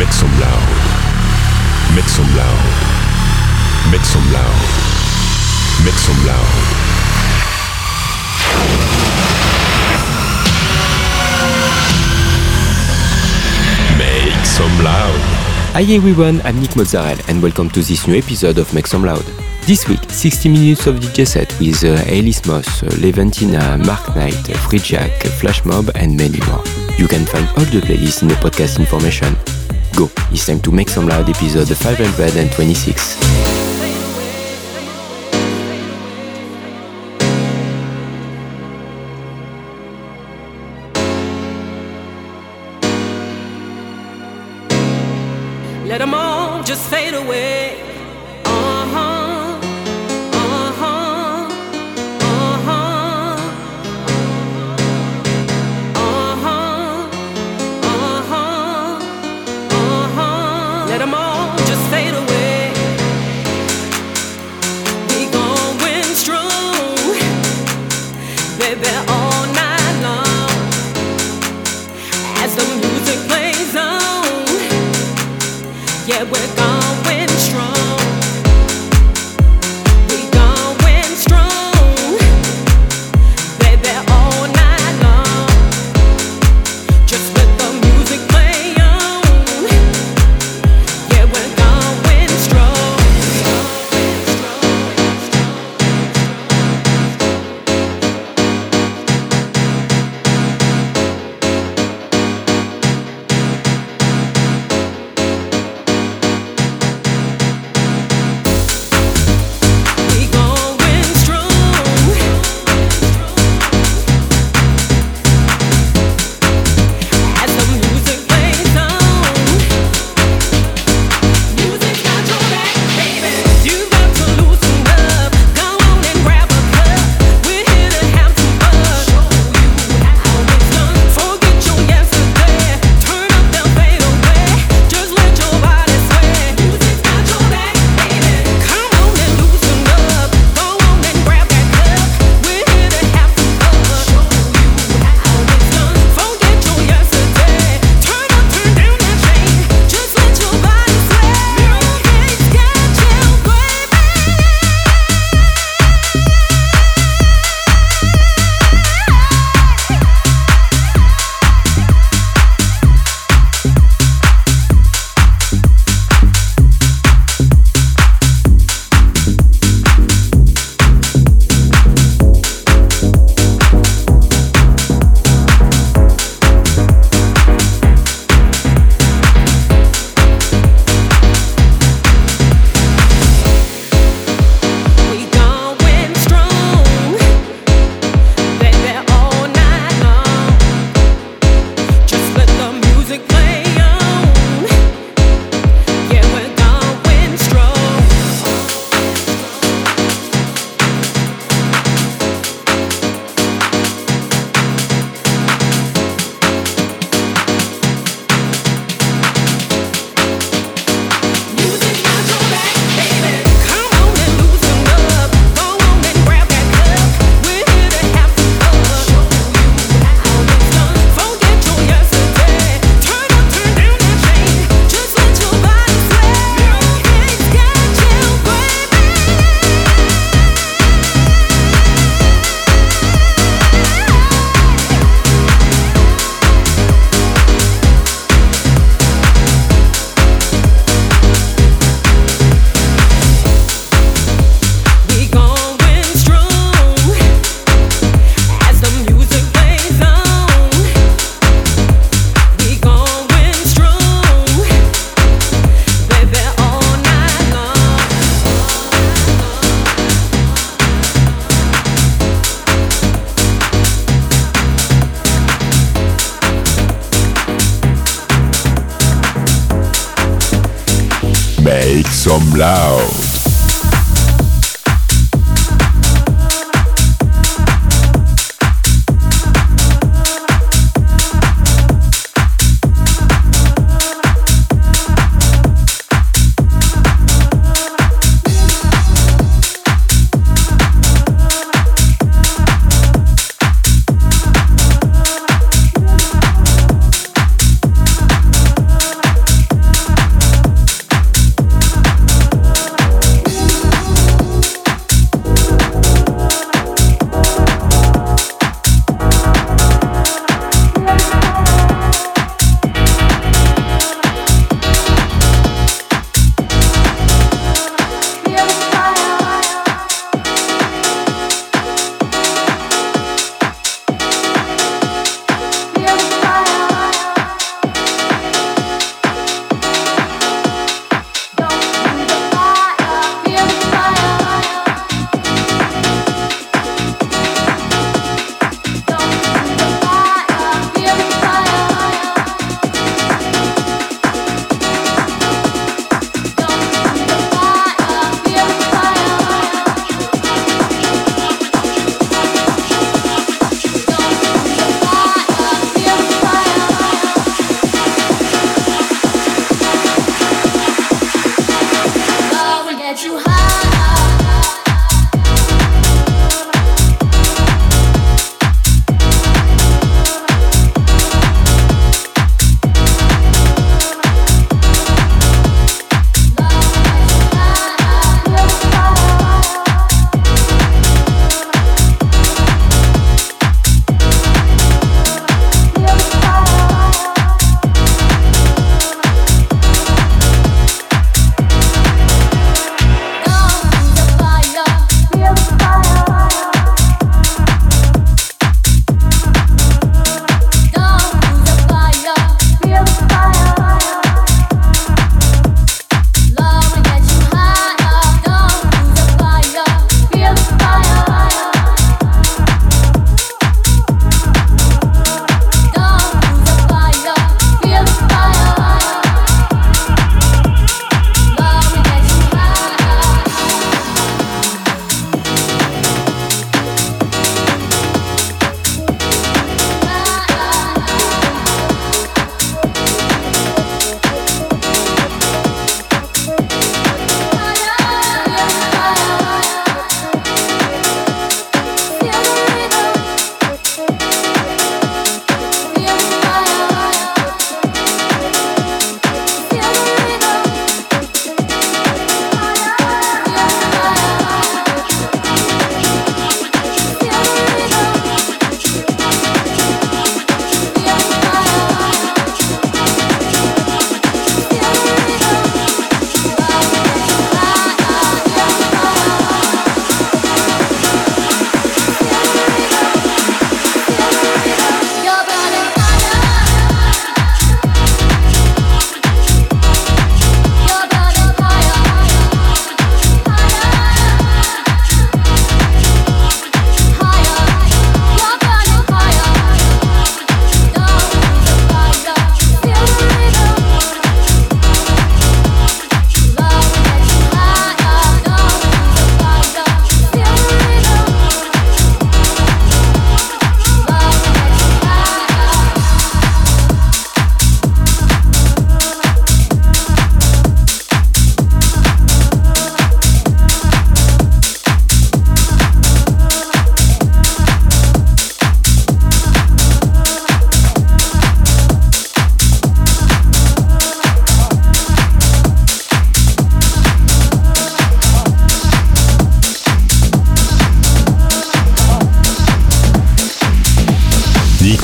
Make some loud. Make some loud. Make some loud. Make some loud. Make some loud. Hi everyone, I'm Nick Mozzarella and welcome to this new episode of Make Some Loud. This week, 60 minutes of DJ set with uh, Alice Moss, uh, Mark Knight, Free Jack, Flash Mob and many more. You can find all the playlists in the podcast information. Go, it's time to Make Some Loud episode 526.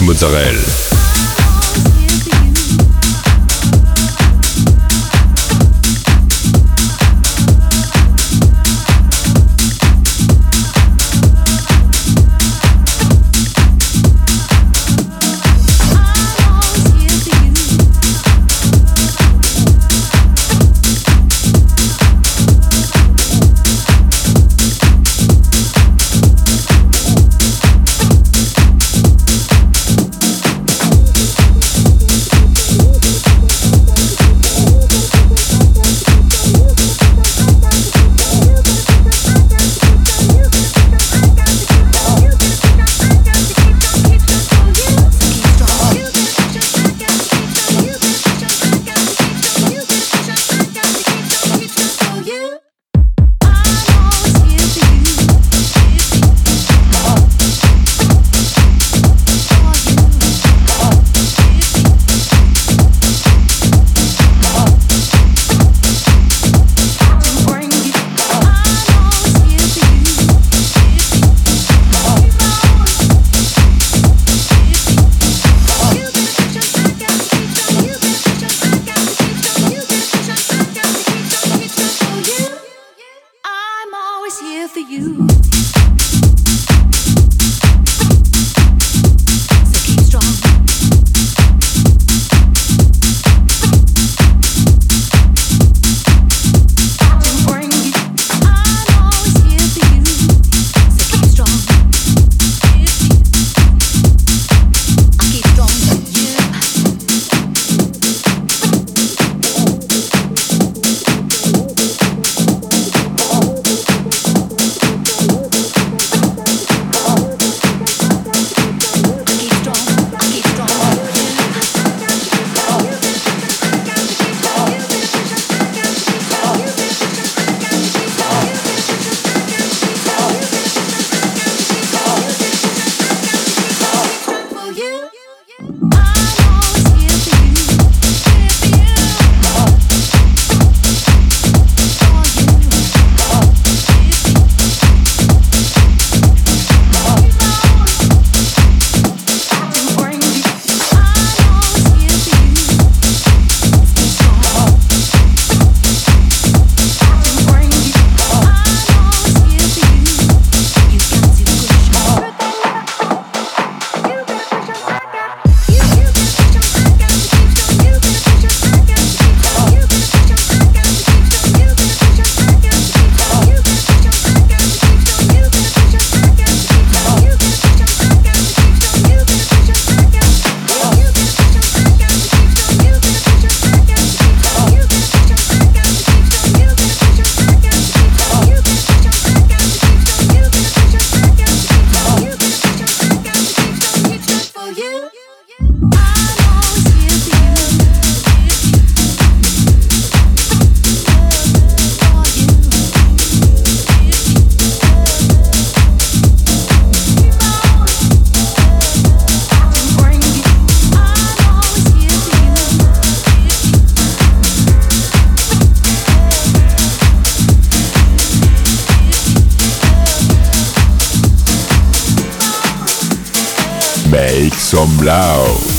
Mozzarella. Some loud.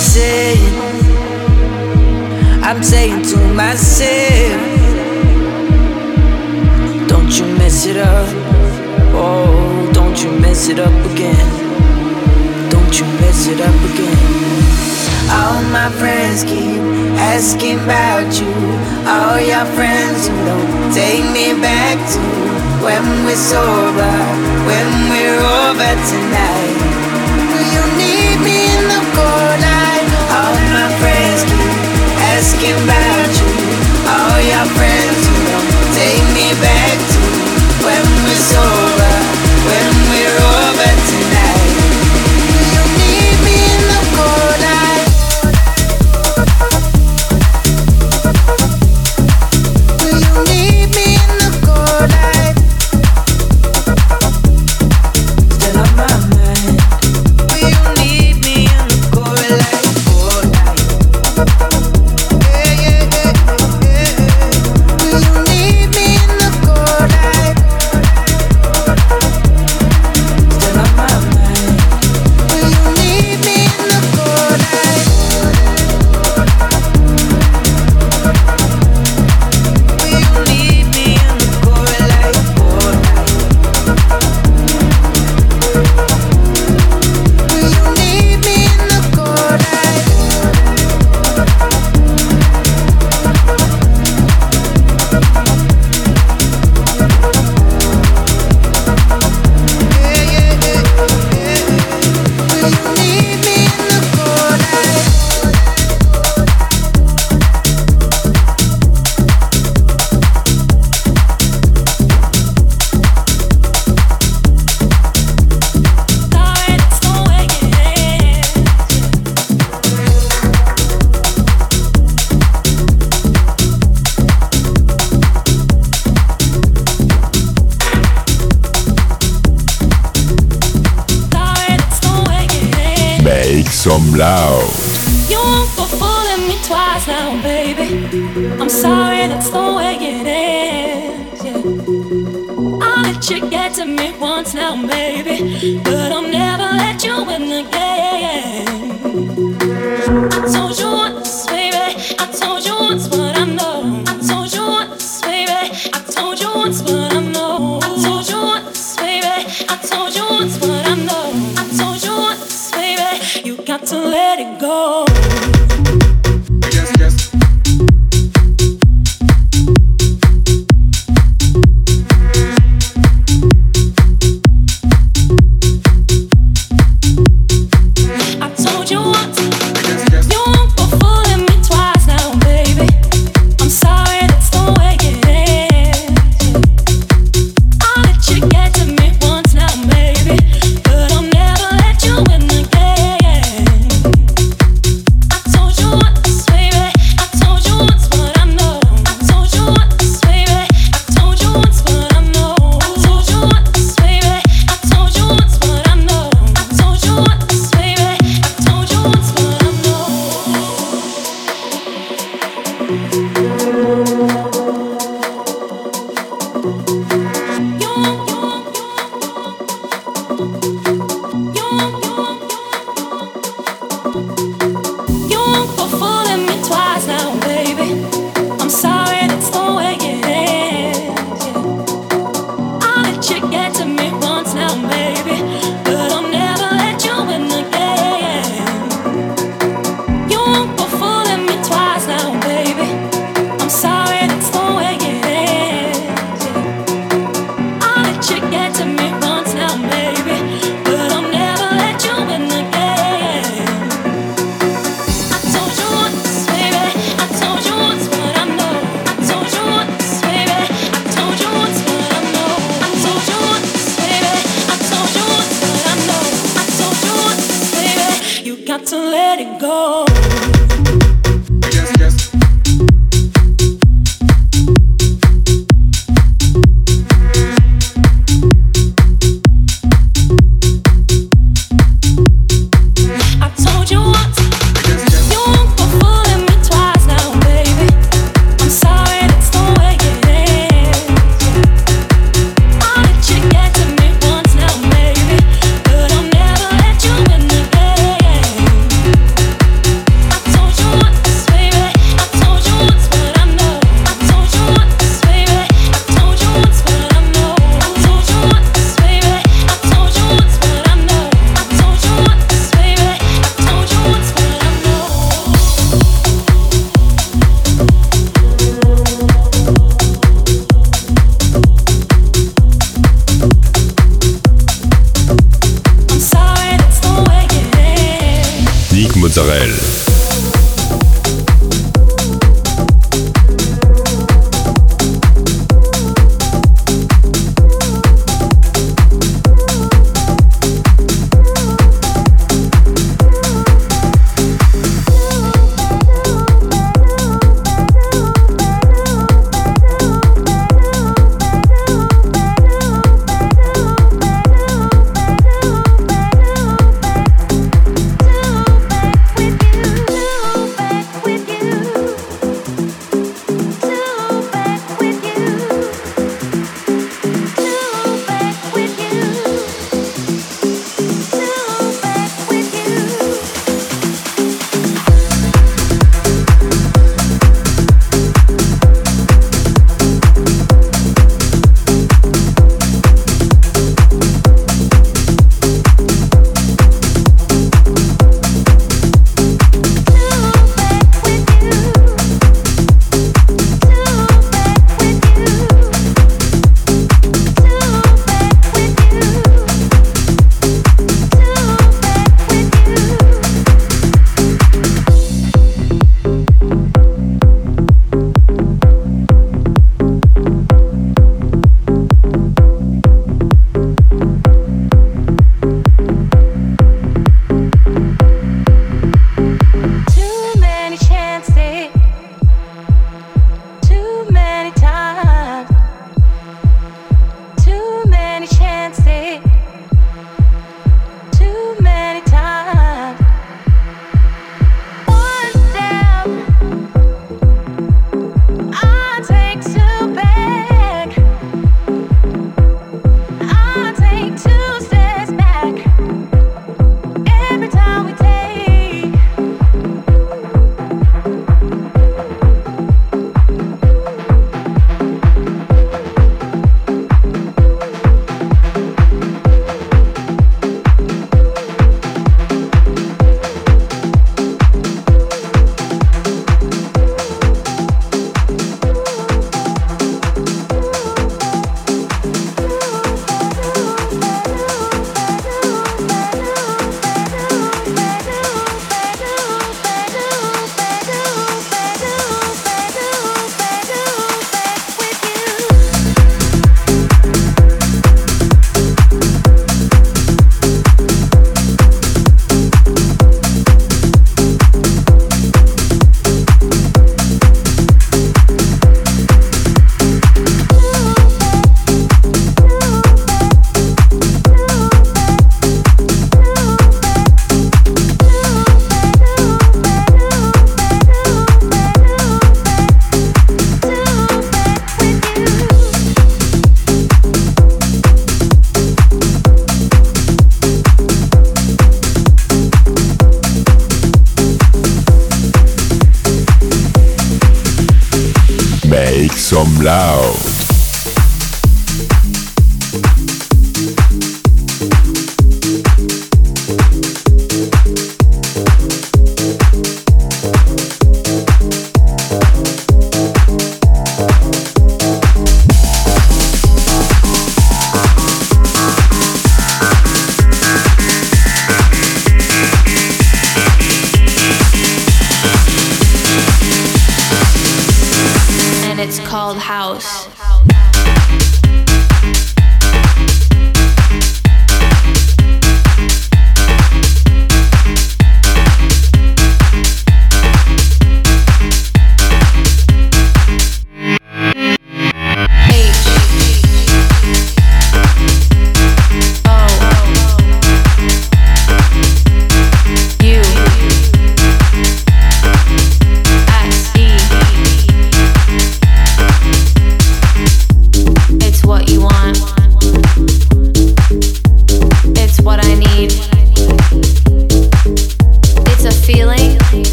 saying, I'm saying to myself, don't you mess it up. Oh, don't you mess it up again. Don't you mess it up again. All my friends keep asking about you. All your friends who don't take me back to when we're sober, when we're over tonight. You need me in the corner asking about you, all your friends. loud. You go fooling me twice now, baby. I'm sorry, that's the way it is. Yeah. I'll let you get to me once now, baby. But I'll never let you in again.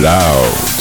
Loud.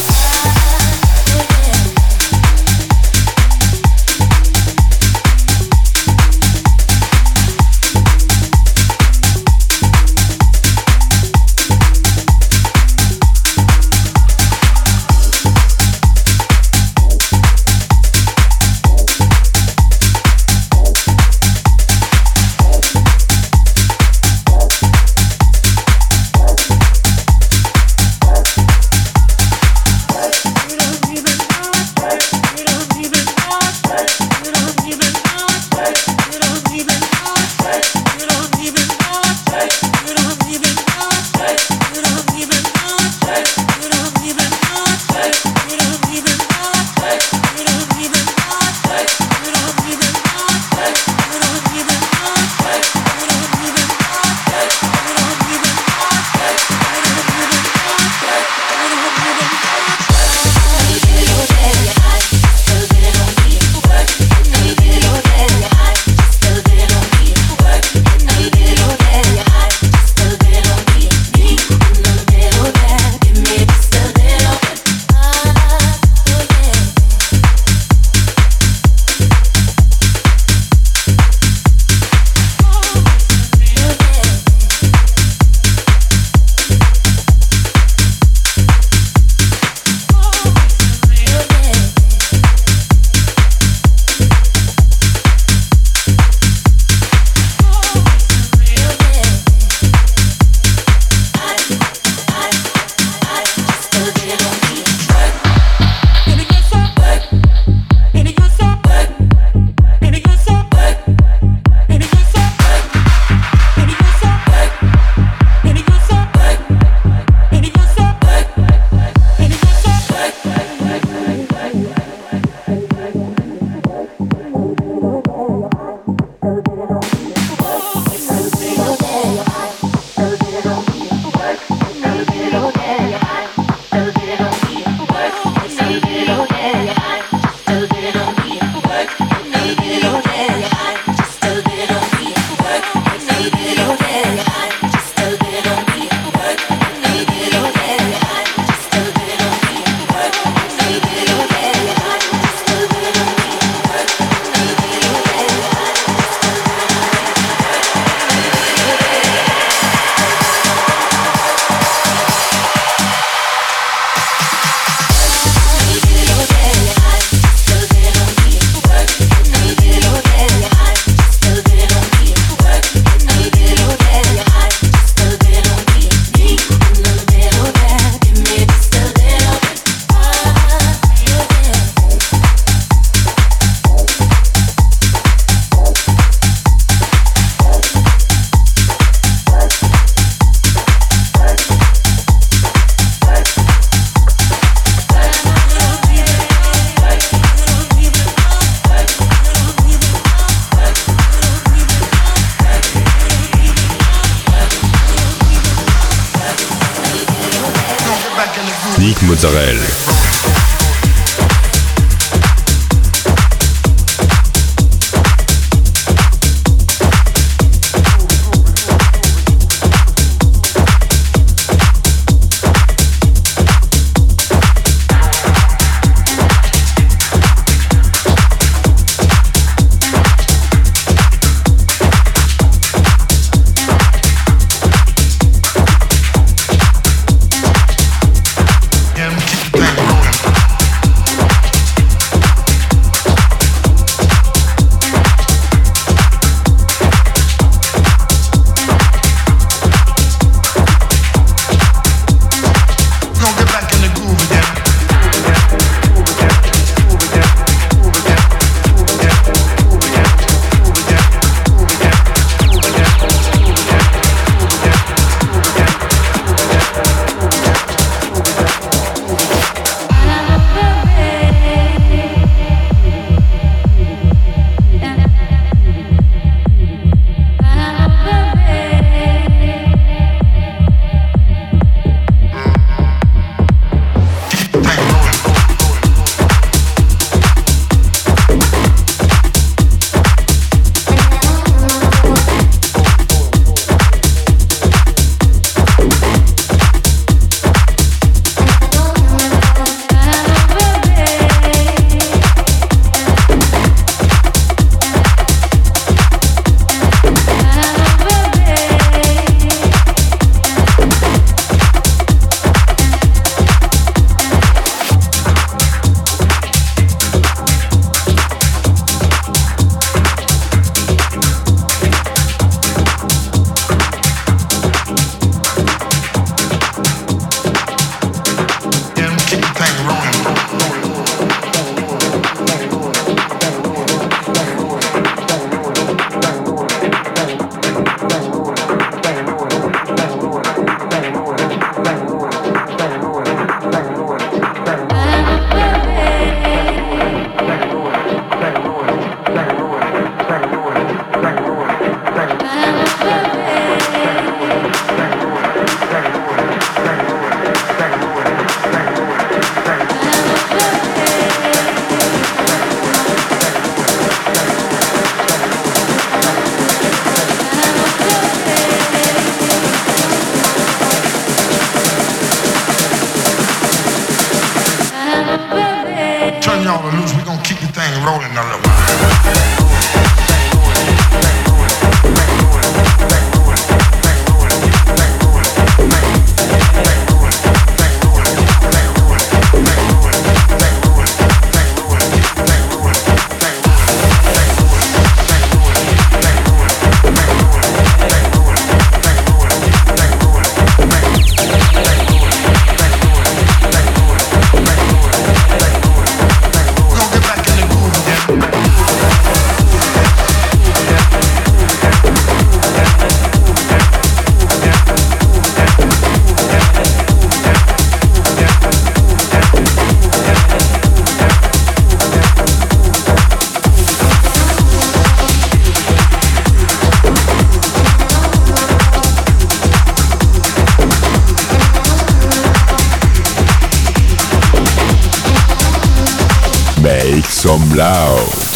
Welt zum Lauf.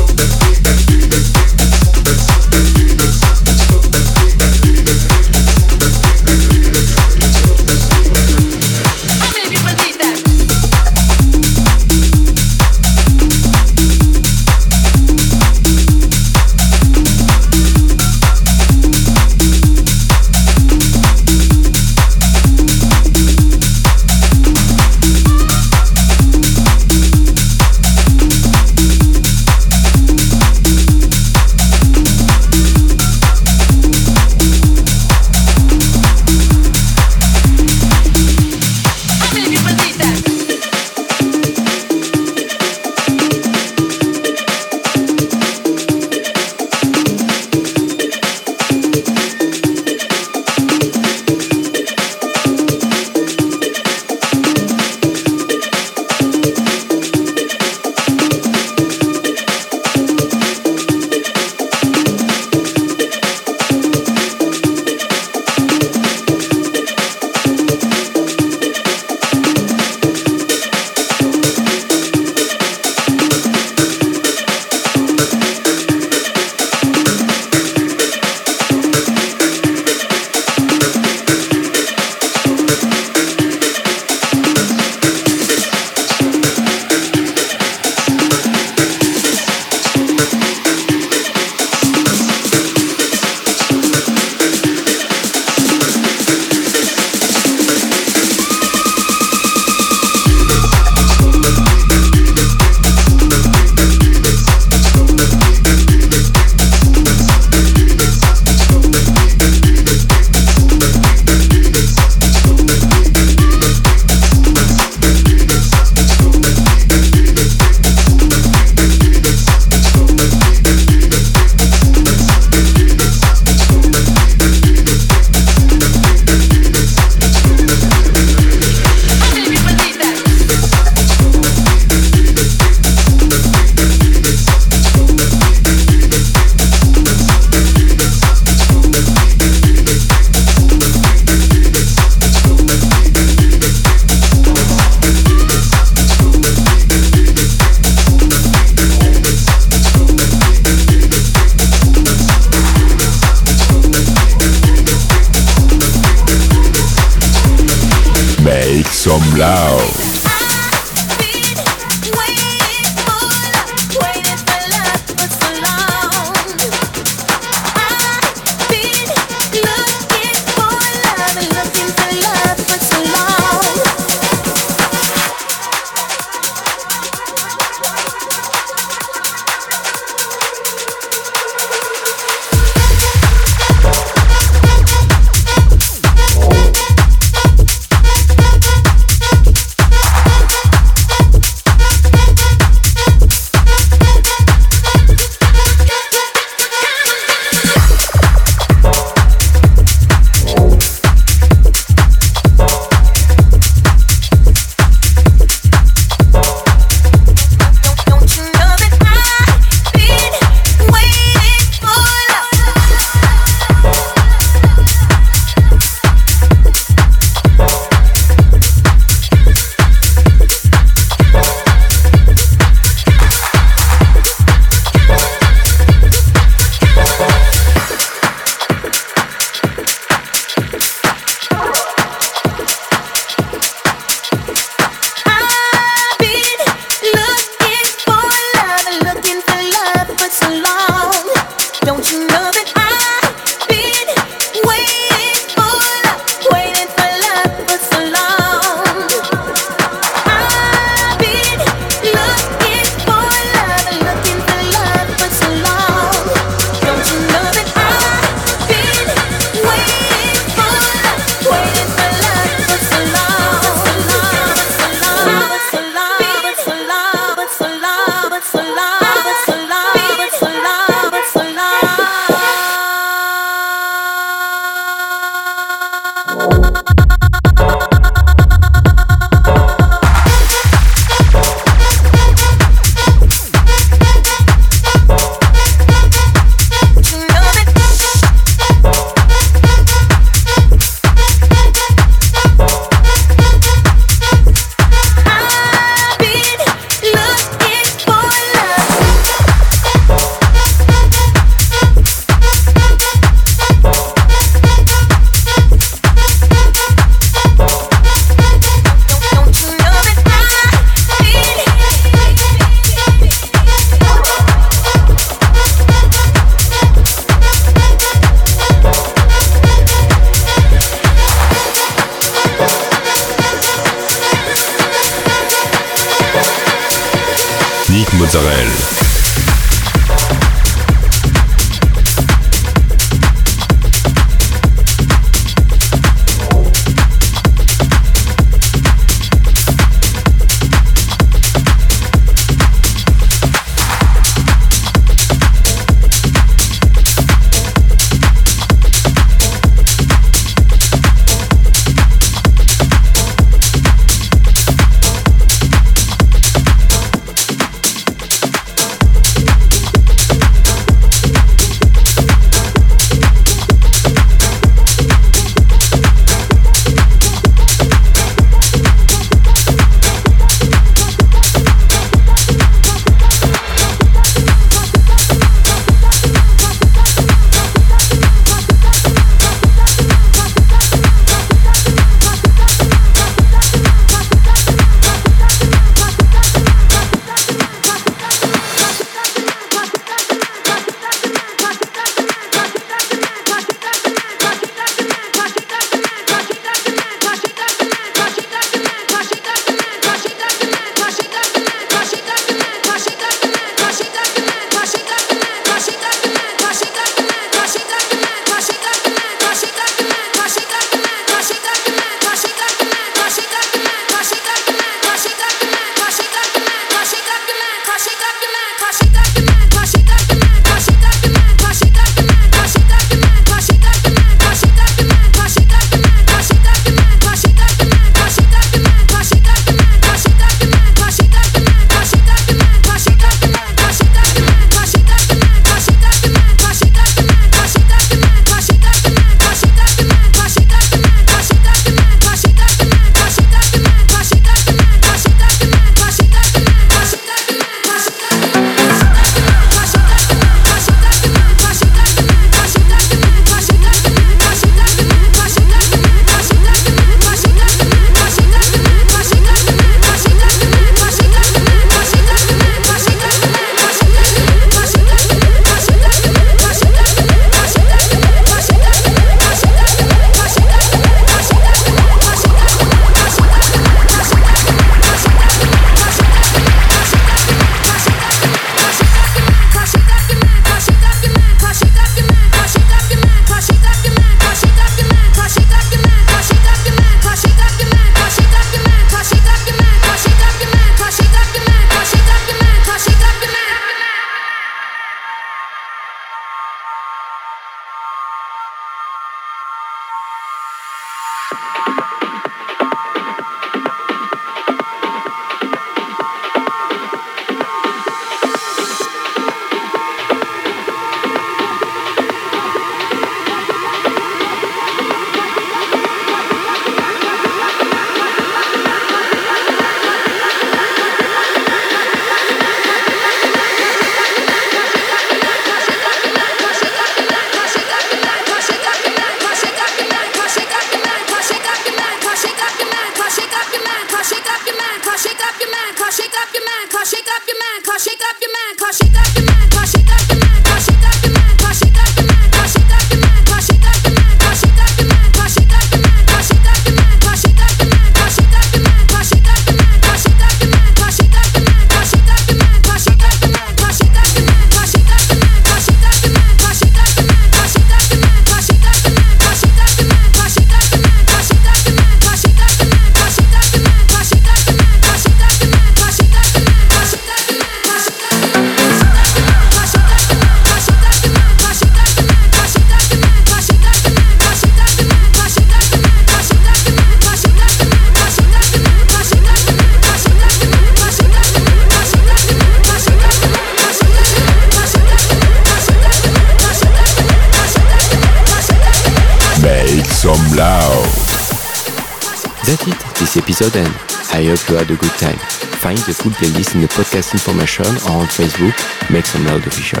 Episode end. I hope you had a good time. Find the full playlist in the podcast information or on Facebook, Make Some Loud Official.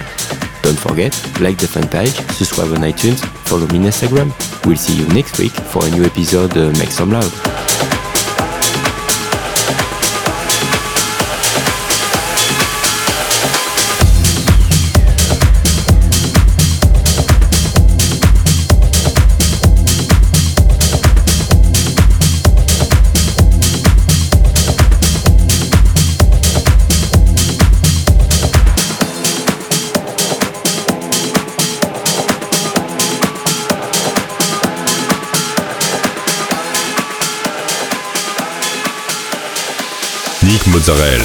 Don't forget, like the fan page, subscribe on iTunes, follow me on Instagram. We'll see you next week for a new episode uh, Make Some Loud. Israel.